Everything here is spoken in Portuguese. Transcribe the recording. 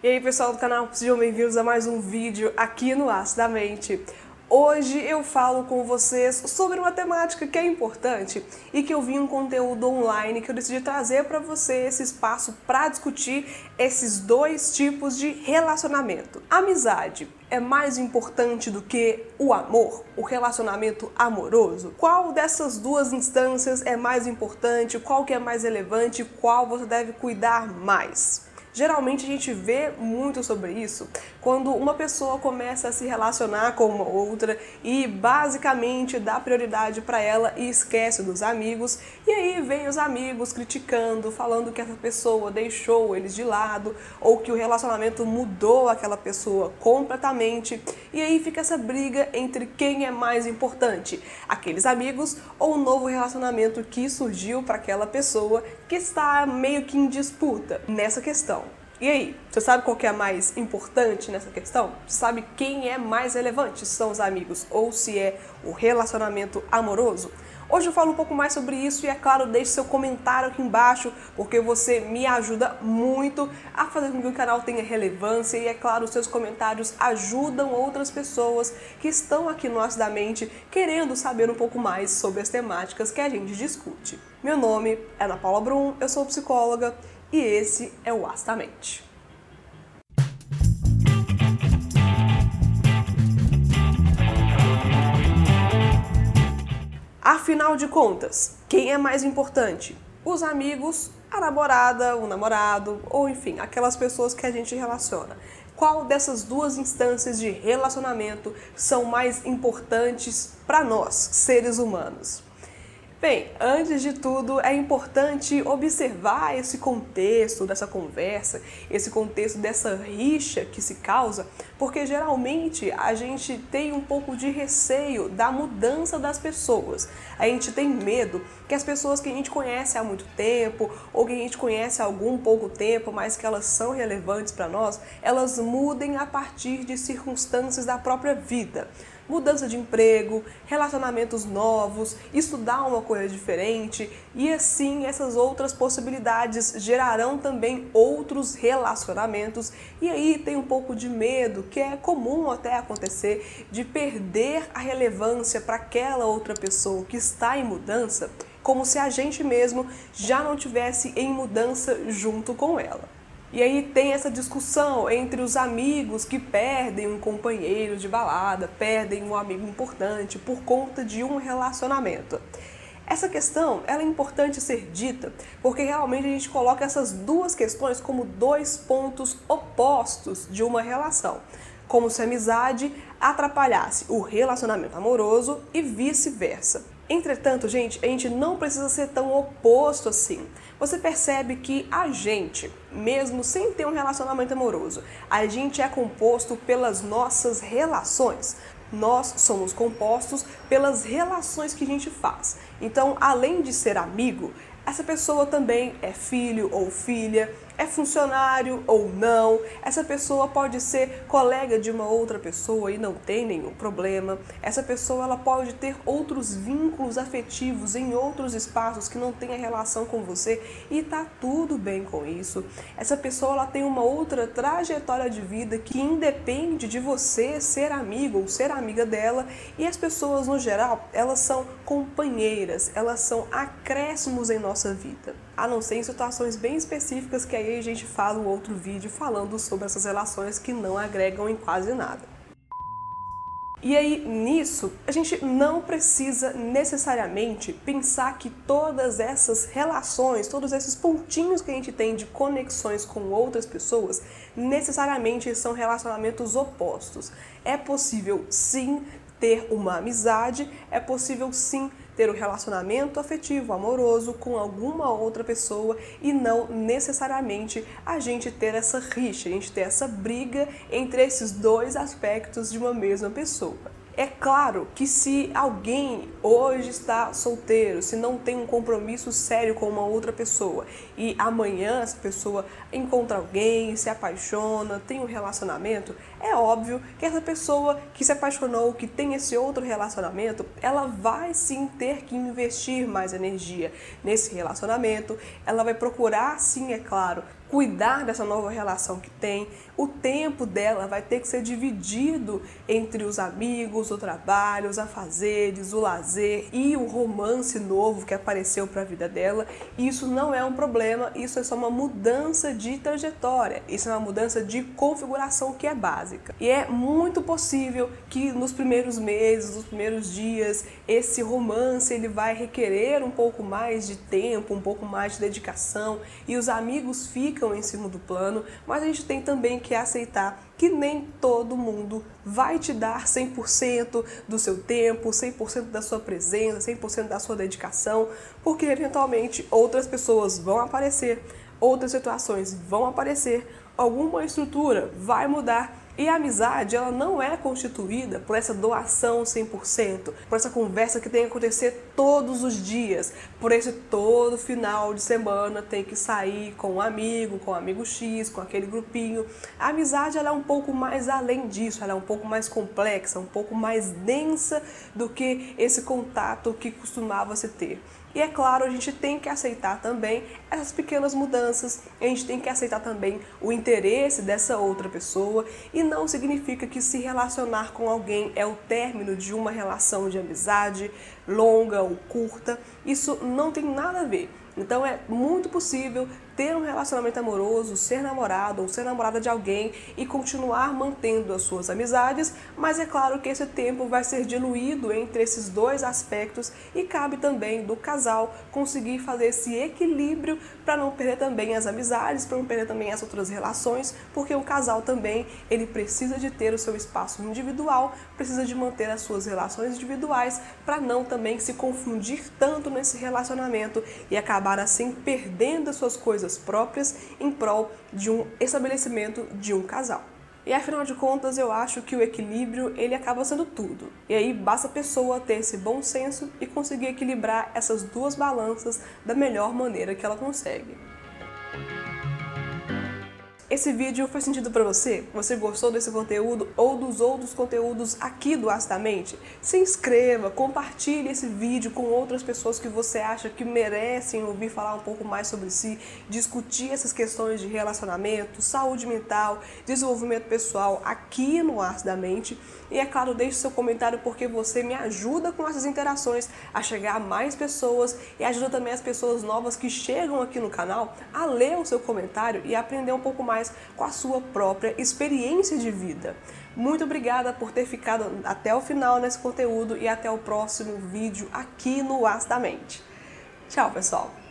E aí pessoal do canal, sejam bem-vindos a mais um vídeo aqui no Aço da Mente. Hoje eu falo com vocês sobre uma temática que é importante e que eu vi um conteúdo online que eu decidi trazer para você esse espaço para discutir esses dois tipos de relacionamento. Amizade é mais importante do que o amor, o relacionamento amoroso? Qual dessas duas instâncias é mais importante? Qual que é mais relevante? Qual você deve cuidar mais? Geralmente a gente vê muito sobre isso quando uma pessoa começa a se relacionar com uma outra e basicamente dá prioridade para ela e esquece dos amigos, e aí vem os amigos criticando, falando que essa pessoa deixou eles de lado ou que o relacionamento mudou aquela pessoa completamente, e aí fica essa briga entre quem é mais importante, aqueles amigos ou o novo relacionamento que surgiu para aquela pessoa que está meio que em disputa nessa questão. E aí, você sabe qual que é a mais importante nessa questão? Você sabe quem é mais relevante? Se são os amigos ou se é o relacionamento amoroso? Hoje eu falo um pouco mais sobre isso e é claro, deixe seu comentário aqui embaixo, porque você me ajuda muito a fazer com que o canal tenha relevância e é claro, os seus comentários ajudam outras pessoas que estão aqui no Aço da Mente querendo saber um pouco mais sobre as temáticas que a gente discute. Meu nome é Ana Paula Brum, eu sou psicóloga e esse é o Astamente. Afinal de contas, quem é mais importante? Os amigos, a namorada, o namorado, ou enfim, aquelas pessoas que a gente relaciona. Qual dessas duas instâncias de relacionamento são mais importantes para nós, seres humanos? Bem, antes de tudo, é importante observar esse contexto dessa conversa, esse contexto dessa rixa que se causa, porque geralmente a gente tem um pouco de receio da mudança das pessoas. A gente tem medo que as pessoas que a gente conhece há muito tempo, ou que a gente conhece há algum pouco tempo, mas que elas são relevantes para nós, elas mudem a partir de circunstâncias da própria vida mudança de emprego, relacionamentos novos, estudar uma coisa diferente e assim essas outras possibilidades gerarão também outros relacionamentos. E aí tem um pouco de medo, que é comum até acontecer, de perder a relevância para aquela outra pessoa que está em mudança, como se a gente mesmo já não tivesse em mudança junto com ela. E aí tem essa discussão entre os amigos que perdem um companheiro de balada, perdem um amigo importante por conta de um relacionamento. Essa questão ela é importante ser dita porque realmente a gente coloca essas duas questões como dois pontos opostos de uma relação, como se a amizade atrapalhasse o relacionamento amoroso e vice-versa. Entretanto, gente, a gente não precisa ser tão oposto assim você percebe que a gente, mesmo sem ter um relacionamento amoroso, a gente é composto pelas nossas relações. Nós somos compostos pelas relações que a gente faz. Então, além de ser amigo, essa pessoa também é filho ou filha, é funcionário ou não, essa pessoa pode ser colega de uma outra pessoa e não tem nenhum problema. Essa pessoa ela pode ter outros vínculos afetivos em outros espaços que não tem a relação com você e tá tudo bem com isso. Essa pessoa ela tem uma outra trajetória de vida que independe de você ser amigo ou ser amiga dela e as pessoas no geral, elas são companheiras, elas são acréscimos em nossa vida a não ser em situações bem específicas que aí a gente fala um outro vídeo falando sobre essas relações que não agregam em quase nada. E aí, nisso, a gente não precisa necessariamente pensar que todas essas relações, todos esses pontinhos que a gente tem de conexões com outras pessoas, necessariamente são relacionamentos opostos. É possível sim ter uma amizade, é possível sim ter um relacionamento afetivo, amoroso com alguma outra pessoa e não necessariamente a gente ter essa rixa, a gente ter essa briga entre esses dois aspectos de uma mesma pessoa. É claro que se alguém hoje está solteiro, se não tem um compromisso sério com uma outra pessoa e amanhã essa pessoa encontra alguém, se apaixona, tem um relacionamento, é óbvio que essa pessoa que se apaixonou, que tem esse outro relacionamento, ela vai sim ter que investir mais energia nesse relacionamento, ela vai procurar sim, é claro, cuidar dessa nova relação que tem, o tempo dela vai ter que ser dividido entre os amigos, o trabalho, os afazeres, o lazer e o romance novo que apareceu para a vida dela. Isso não é um problema, isso é só uma mudança de trajetória, isso é uma mudança de configuração que é básica. E é muito possível que nos primeiros meses, nos primeiros dias, esse romance ele vai requerer um pouco mais de tempo, um pouco mais de dedicação e os amigos ficam em segundo plano, mas a gente tem também que aceitar que nem todo mundo vai te dar 100% do seu tempo, 100% da sua presença, 100% da sua dedicação, porque eventualmente outras pessoas vão aparecer, outras situações vão aparecer, alguma estrutura vai mudar e a amizade, ela não é constituída por essa doação 100%, por essa conversa que tem que acontecer todos os dias, por esse todo final de semana tem que sair com um amigo, com um amigo X, com aquele grupinho. A amizade, ela é um pouco mais além disso, ela é um pouco mais complexa, um pouco mais densa do que esse contato que costumava se ter. E é claro, a gente tem que aceitar também essas pequenas mudanças, a gente tem que aceitar também o interesse dessa outra pessoa e não significa que se relacionar com alguém é o término de uma relação de amizade longa ou curta. Isso não tem nada a ver. Então é muito possível ter um relacionamento amoroso, ser namorado ou ser namorada de alguém e continuar mantendo as suas amizades, mas é claro que esse tempo vai ser diluído entre esses dois aspectos e cabe também do casal conseguir fazer esse equilíbrio para não perder também as amizades, para não perder também as outras relações, porque o casal também ele precisa de ter o seu espaço individual, precisa de manter as suas relações individuais para não também se confundir tanto nesse relacionamento e acabar assim perdendo as suas coisas coisas próprias em prol de um estabelecimento de um casal. E afinal de contas, eu acho que o equilíbrio ele acaba sendo tudo. E aí basta a pessoa ter esse bom senso e conseguir equilibrar essas duas balanças da melhor maneira que ela consegue. Esse vídeo faz sentido para você? Você gostou desse conteúdo ou dos outros conteúdos aqui do Astamente? Se inscreva, compartilhe esse vídeo com outras pessoas que você acha que merecem ouvir falar um pouco mais sobre si, discutir essas questões de relacionamento, saúde mental, desenvolvimento pessoal aqui no Arte da Mente. E é claro, deixe seu comentário porque você me ajuda com essas interações a chegar a mais pessoas e ajuda também as pessoas novas que chegam aqui no canal a ler o seu comentário e aprender um pouco mais mais com a sua própria experiência de vida. Muito obrigada por ter ficado até o final nesse conteúdo e até o próximo vídeo aqui no As da Mente. Tchau, pessoal!